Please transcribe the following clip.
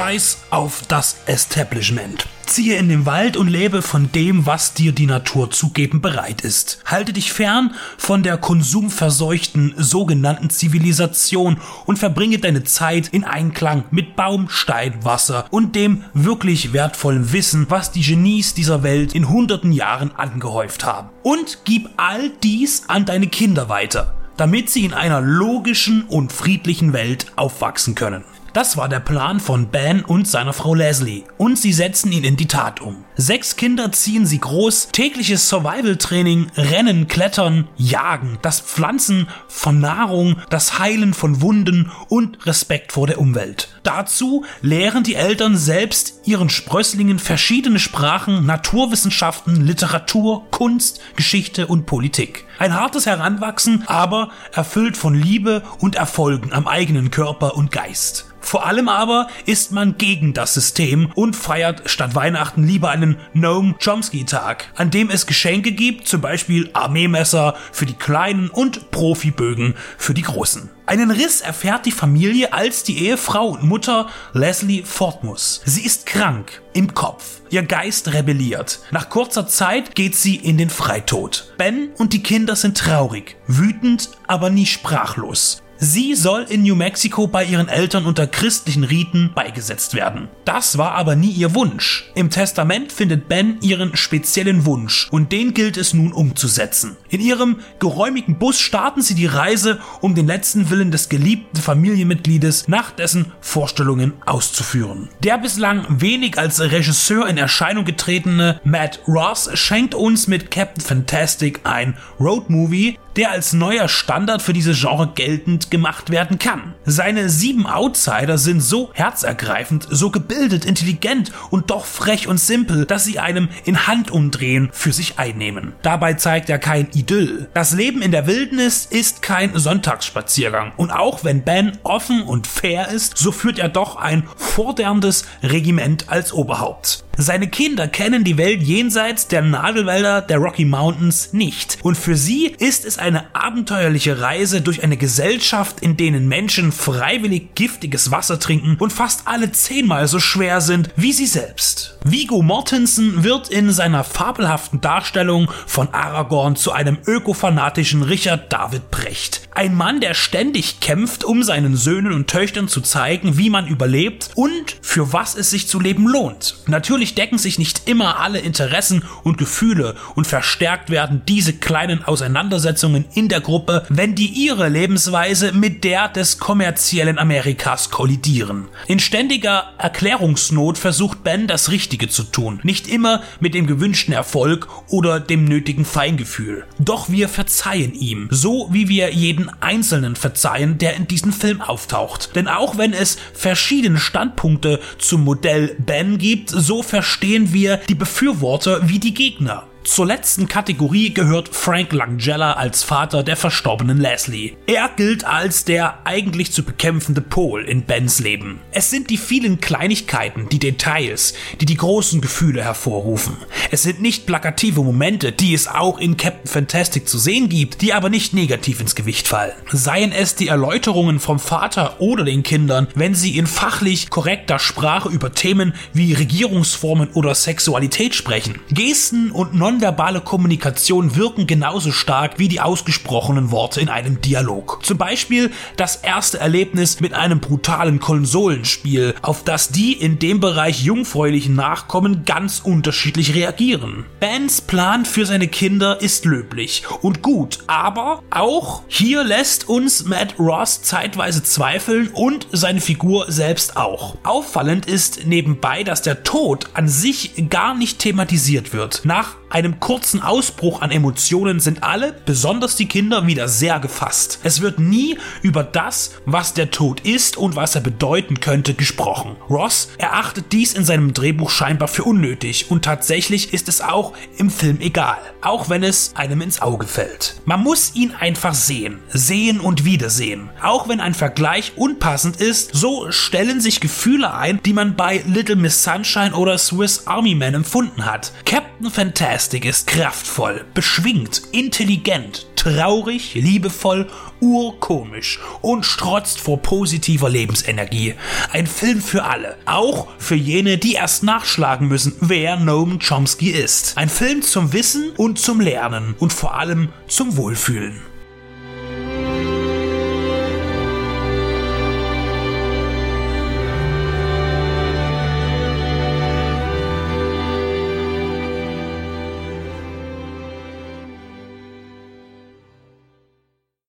Scheiß auf das Establishment. Ziehe in den Wald und lebe von dem, was dir die Natur zu geben bereit ist. Halte dich fern von der konsumverseuchten sogenannten Zivilisation und verbringe deine Zeit in Einklang mit Baum, Stein, Wasser und dem wirklich wertvollen Wissen, was die Genies dieser Welt in hunderten Jahren angehäuft haben. Und gib all dies an deine Kinder weiter damit sie in einer logischen und friedlichen Welt aufwachsen können. Das war der Plan von Ben und seiner Frau Leslie und sie setzen ihn in die Tat um. Sechs Kinder ziehen sie groß, tägliches Survival-Training, Rennen, Klettern, Jagen, das Pflanzen von Nahrung, das Heilen von Wunden und Respekt vor der Umwelt. Dazu lehren die Eltern selbst ihren Sprösslingen verschiedene Sprachen, Naturwissenschaften, Literatur, Kunst, Geschichte und Politik. Ein hartes Heranwachsen, aber erfüllt von Liebe und Erfolgen am eigenen Körper und Geist. Vor allem aber ist man gegen das System und feiert statt Weihnachten lieber einen Noam Chomsky Tag, an dem es Geschenke gibt, zum Beispiel Armeemesser für die Kleinen und Profibögen für die Großen. Einen Riss erfährt die Familie, als die Ehefrau und Mutter Leslie fort muss. Sie ist krank im Kopf. Ihr Geist rebelliert. Nach kurzer Zeit geht sie in den Freitod. Ben und die Kinder sind traurig, wütend, aber nie sprachlos. Sie soll in New Mexico bei ihren Eltern unter christlichen Riten beigesetzt werden. Das war aber nie ihr Wunsch. Im Testament findet Ben ihren speziellen Wunsch und den gilt es nun umzusetzen. In ihrem geräumigen Bus starten sie die Reise, um den letzten Willen des geliebten Familienmitgliedes nach dessen Vorstellungen auszuführen. Der bislang wenig als Regisseur in Erscheinung getretene Matt Ross schenkt uns mit Captain Fantastic ein Roadmovie, der als neuer Standard für dieses Genre geltend gemacht werden kann. Seine sieben Outsider sind so herzergreifend, so gebildet, intelligent und doch frech und simpel, dass sie einem in Handumdrehen für sich einnehmen. Dabei zeigt er kein Idyll. Das Leben in der Wildnis ist kein Sonntagsspaziergang und auch wenn Ben offen und fair ist, so führt er doch ein forderndes Regiment als Oberhaupt. Seine Kinder kennen die Welt jenseits der Nadelwälder der Rocky Mountains nicht und für sie ist es eine abenteuerliche Reise durch eine Gesellschaft, in denen Menschen freiwillig giftiges Wasser trinken und fast alle zehnmal so schwer sind wie sie selbst. Vigo Mortensen wird in seiner fabelhaften Darstellung von Aragorn zu einem ökofanatischen Richard David Brecht. Ein Mann, der ständig kämpft, um seinen Söhnen und Töchtern zu zeigen, wie man überlebt und für was es sich zu leben lohnt. Natürlich decken sich nicht immer alle Interessen und Gefühle und verstärkt werden diese kleinen Auseinandersetzungen in der Gruppe, wenn die ihre Lebensweise mit der des kommerziellen Amerikas kollidieren. In ständiger Erklärungsnot versucht Ben das Richtige zu tun, nicht immer mit dem gewünschten Erfolg oder dem nötigen Feingefühl. Doch wir verzeihen ihm, so wie wir jeden Einzelnen verzeihen, der in diesem Film auftaucht. Denn auch wenn es verschiedene Standpunkte zum Modell Ben gibt, so verstehen wir die Befürworter wie die Gegner. Zur letzten Kategorie gehört Frank Langella als Vater der verstorbenen Leslie. Er gilt als der eigentlich zu bekämpfende Pol in Bens Leben. Es sind die vielen Kleinigkeiten, die Details, die die großen Gefühle hervorrufen. Es sind nicht plakative Momente, die es auch in Captain Fantastic zu sehen gibt, die aber nicht negativ ins Gewicht fallen. Seien es die Erläuterungen vom Vater oder den Kindern, wenn sie in fachlich korrekter Sprache über Themen wie Regierungsformen oder Sexualität sprechen. Gesten und nonverbale Kommunikation wirken genauso stark wie die ausgesprochenen Worte in einem Dialog. Zum Beispiel das erste Erlebnis mit einem brutalen Konsolenspiel, auf das die in dem Bereich jungfräulichen Nachkommen ganz unterschiedlich reagieren. Bens Plan für seine Kinder ist löblich und gut, aber auch hier lässt uns Matt Ross zeitweise zweifeln und seine Figur selbst auch. Auffallend ist nebenbei, dass der Tod an sich gar nicht thematisiert wird. Nach einem kurzen Ausbruch an Emotionen sind alle, besonders die Kinder, wieder sehr gefasst. Es wird nie über das, was der Tod ist und was er bedeuten könnte, gesprochen. Ross erachtet dies in seinem Drehbuch scheinbar für unnötig und tatsächlich ist es auch im Film egal, auch wenn es einem ins Auge fällt. Man muss ihn einfach sehen, sehen und wiedersehen. Auch wenn ein Vergleich unpassend ist, so stellen sich Gefühle ein, die man bei Little Miss Sunshine oder Swiss Army Man empfunden hat. Captain Fantastic ist kraftvoll, beschwingt, intelligent, traurig, liebevoll, urkomisch und strotzt vor positiver Lebensenergie. Ein Film für alle, auch für jene, die erst nachschlagen müssen, wer Noam Chomsky ist. Ein Film zum Wissen und zum Lernen und vor allem zum Wohlfühlen.